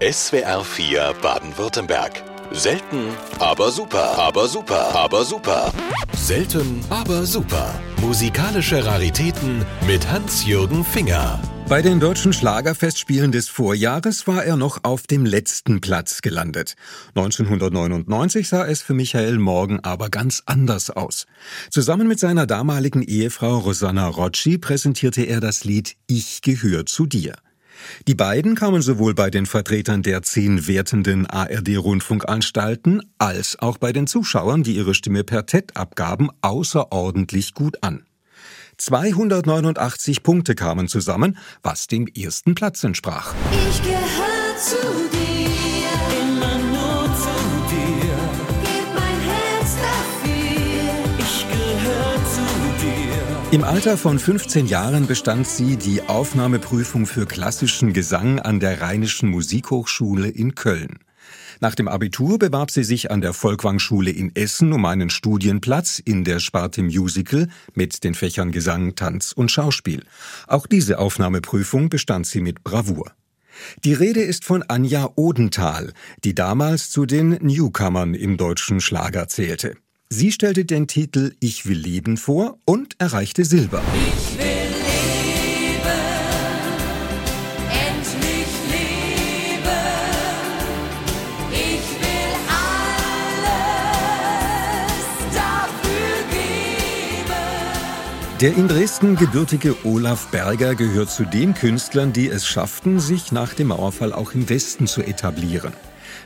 SWR 4 Baden-Württemberg. Selten, aber super, aber super, aber super. Selten, aber super. Musikalische Raritäten mit Hans-Jürgen Finger. Bei den deutschen Schlagerfestspielen des Vorjahres war er noch auf dem letzten Platz gelandet. 1999 sah es für Michael Morgen aber ganz anders aus. Zusammen mit seiner damaligen Ehefrau Rosanna Rocci präsentierte er das Lied Ich gehöre zu dir. Die beiden kamen sowohl bei den Vertretern der zehn wertenden ARD-Rundfunkanstalten als auch bei den Zuschauern, die ihre Stimme per TED abgaben, außerordentlich gut an. 289 Punkte kamen zusammen, was dem ersten Platz entsprach. Ich gehöre zu dir, Im Alter von 15 Jahren bestand sie die Aufnahmeprüfung für klassischen Gesang an der Rheinischen Musikhochschule in Köln. Nach dem Abitur bewarb sie sich an der Volkwang-Schule in Essen um einen Studienplatz in der Sparte Musical mit den Fächern Gesang, Tanz und Schauspiel. Auch diese Aufnahmeprüfung bestand sie mit Bravour. Die Rede ist von Anja Odenthal, die damals zu den Newcomern im deutschen Schlager zählte. Sie stellte den Titel Ich will leben vor und erreichte Silber. Ich will leben, endlich leben. Ich will alles dafür geben. Der in Dresden gebürtige Olaf Berger gehört zu den Künstlern, die es schafften, sich nach dem Mauerfall auch im Westen zu etablieren.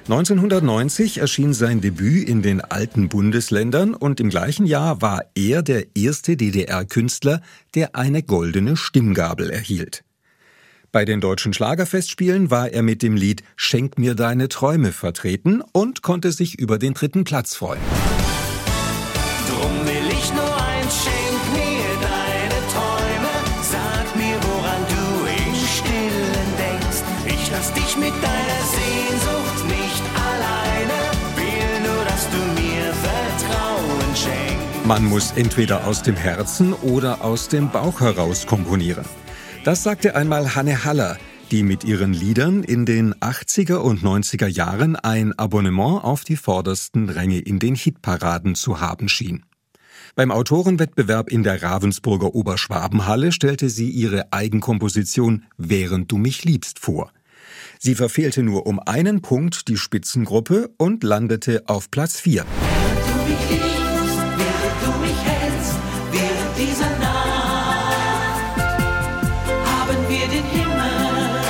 1990 erschien sein Debüt in den alten Bundesländern und im gleichen Jahr war er der erste DDR-Künstler, der eine goldene Stimmgabel erhielt. Bei den deutschen Schlagerfestspielen war er mit dem Lied Schenk mir deine Träume vertreten und konnte sich über den dritten Platz freuen. Drum Man muss entweder aus dem Herzen oder aus dem Bauch heraus komponieren. Das sagte einmal Hanne Haller, die mit ihren Liedern in den 80er und 90er Jahren ein Abonnement auf die vordersten Ränge in den Hitparaden zu haben schien. Beim Autorenwettbewerb in der Ravensburger Oberschwabenhalle stellte sie ihre Eigenkomposition Während du mich liebst vor. Sie verfehlte nur um einen Punkt die Spitzengruppe und landete auf Platz 4. dieser Nacht haben wir den Himmel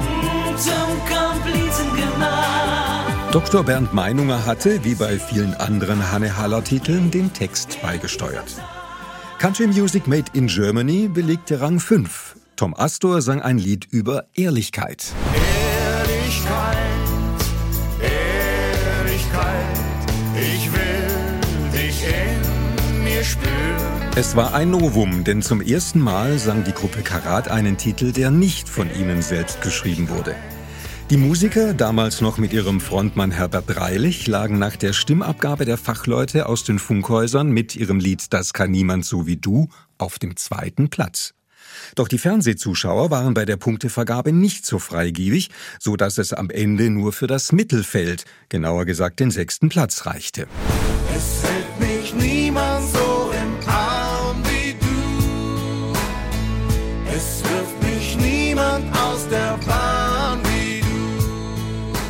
mm, zum Komplizen gemacht. Dr. Bernd Meinunger hatte, wie bei vielen anderen Hanne Haller Titeln, den Text beigesteuert. Country Music Made in Germany belegte Rang 5. Tom Astor sang ein Lied über. Ehrlichkeit, Es war ein Novum, denn zum ersten Mal sang die Gruppe Karat einen Titel, der nicht von ihnen selbst geschrieben wurde. Die Musiker, damals noch mit ihrem Frontmann Herbert Dreilich, lagen nach der Stimmabgabe der Fachleute aus den Funkhäusern mit ihrem Lied Das kann niemand so wie du auf dem zweiten Platz. Doch die Fernsehzuschauer waren bei der Punktevergabe nicht so freigebig, so dass es am Ende nur für das Mittelfeld, genauer gesagt den sechsten Platz reichte. Es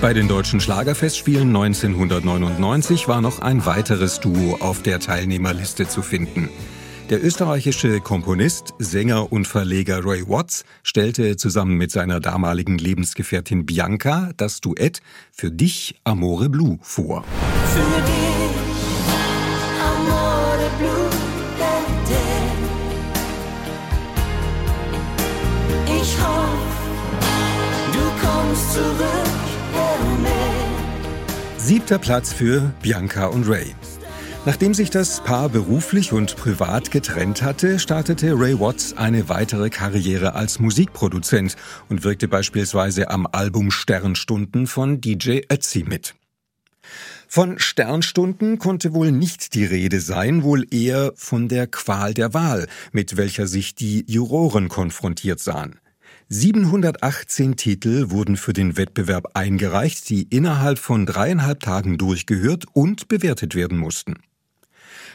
Bei den deutschen Schlagerfestspielen 1999 war noch ein weiteres Duo auf der Teilnehmerliste zu finden. Der österreichische Komponist, Sänger und Verleger Ray Watts stellte zusammen mit seiner damaligen Lebensgefährtin Bianca das Duett Für dich Amore Blue vor. Für dich, Siebter Platz für Bianca und Ray. Nachdem sich das Paar beruflich und privat getrennt hatte, startete Ray Watts eine weitere Karriere als Musikproduzent und wirkte beispielsweise am Album Sternstunden von DJ Ötzi mit. Von Sternstunden konnte wohl nicht die Rede sein, wohl eher von der Qual der Wahl, mit welcher sich die Juroren konfrontiert sahen. 718 Titel wurden für den Wettbewerb eingereicht, die innerhalb von dreieinhalb Tagen durchgehört und bewertet werden mussten.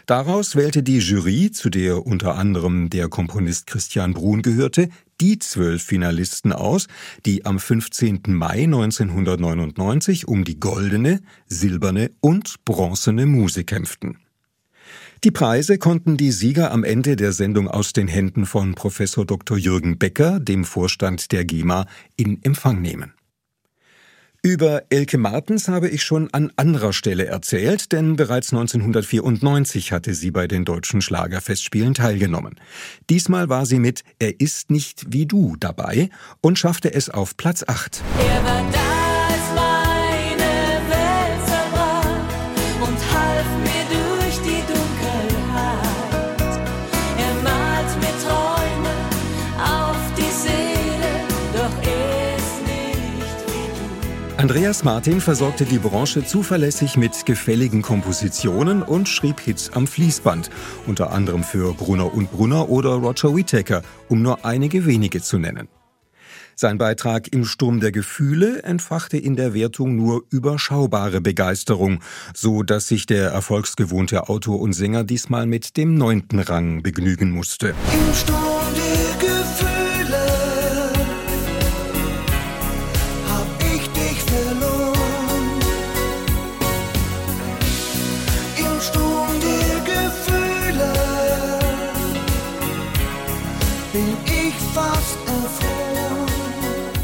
Daraus wählte die Jury, zu der unter anderem der Komponist Christian Brun gehörte, die zwölf Finalisten aus, die am 15. Mai 1999 um die goldene, silberne und bronzene Muse kämpften. Die Preise konnten die Sieger am Ende der Sendung aus den Händen von Professor Dr. Jürgen Becker, dem Vorstand der GEMA, in Empfang nehmen. Über Elke Martens habe ich schon an anderer Stelle erzählt, denn bereits 1994 hatte sie bei den deutschen Schlagerfestspielen teilgenommen. Diesmal war sie mit Er ist nicht wie du dabei und schaffte es auf Platz 8. Andreas Martin versorgte die Branche zuverlässig mit gefälligen Kompositionen und schrieb Hits am Fließband, unter anderem für Brunner und Brunner oder Roger Whittaker, um nur einige wenige zu nennen. Sein Beitrag im Sturm der Gefühle entfachte in der Wertung nur überschaubare Begeisterung, so dass sich der erfolgsgewohnte Autor und Sänger diesmal mit dem neunten Rang begnügen musste. Im Sturm der Gefühle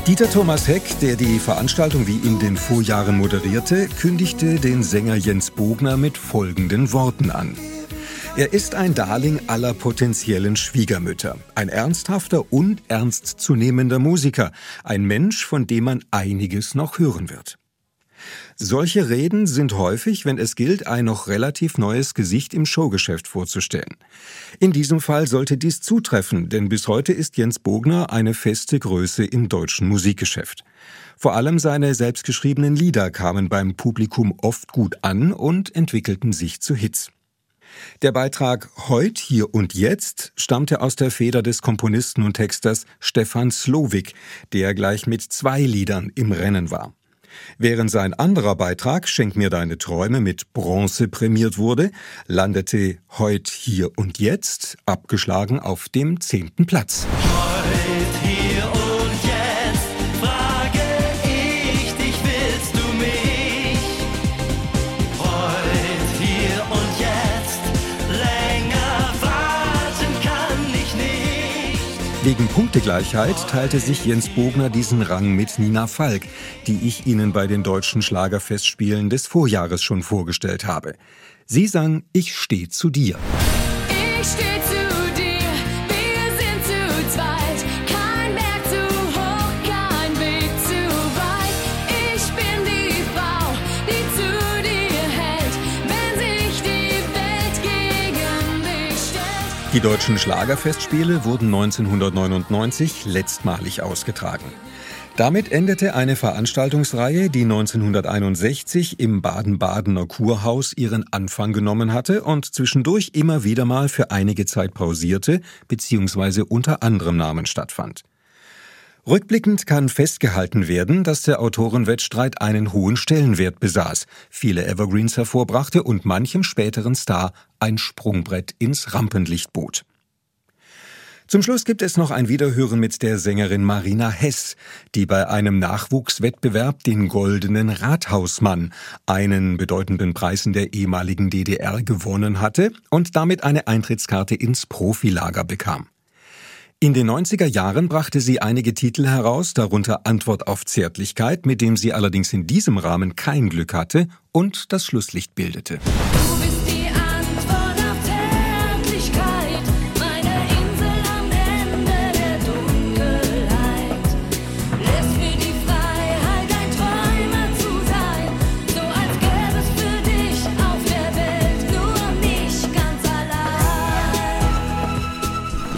Dieter Thomas Heck, der die Veranstaltung wie in den Vorjahren moderierte, kündigte den Sänger Jens Bogner mit folgenden Worten an. Er ist ein Darling aller potenziellen Schwiegermütter, ein ernsthafter und ernstzunehmender Musiker, ein Mensch, von dem man einiges noch hören wird. Solche Reden sind häufig, wenn es gilt, ein noch relativ neues Gesicht im Showgeschäft vorzustellen. In diesem Fall sollte dies zutreffen, denn bis heute ist Jens Bogner eine feste Größe im deutschen Musikgeschäft. Vor allem seine selbstgeschriebenen Lieder kamen beim Publikum oft gut an und entwickelten sich zu Hits. Der Beitrag Heut, hier und jetzt stammte aus der Feder des Komponisten und Texters Stefan Slowik, der gleich mit zwei Liedern im Rennen war. Während sein anderer Beitrag Schenk mir deine Träume mit Bronze prämiert wurde, landete Heut, hier und jetzt abgeschlagen auf dem zehnten Platz. Hier Wegen Punktegleichheit teilte sich Jens Bogner diesen Rang mit Nina Falk, die ich Ihnen bei den deutschen Schlagerfestspielen des Vorjahres schon vorgestellt habe. Sie sang Ich steh zu dir. Ich steh zu dir, Die deutschen Schlagerfestspiele wurden 1999 letztmalig ausgetragen. Damit endete eine Veranstaltungsreihe, die 1961 im Baden-Badener Kurhaus ihren Anfang genommen hatte und zwischendurch immer wieder mal für einige Zeit pausierte bzw. unter anderem Namen stattfand. Rückblickend kann festgehalten werden, dass der Autorenwettstreit einen hohen Stellenwert besaß, viele Evergreens hervorbrachte und manchem späteren Star ein Sprungbrett ins Rampenlicht bot. Zum Schluss gibt es noch ein Wiederhören mit der Sängerin Marina Hess, die bei einem Nachwuchswettbewerb den Goldenen Rathausmann, einen bedeutenden Preis in der ehemaligen DDR, gewonnen hatte und damit eine Eintrittskarte ins Profilager bekam. In den 90er Jahren brachte sie einige Titel heraus, darunter Antwort auf Zärtlichkeit, mit dem sie allerdings in diesem Rahmen kein Glück hatte und das Schlusslicht bildete.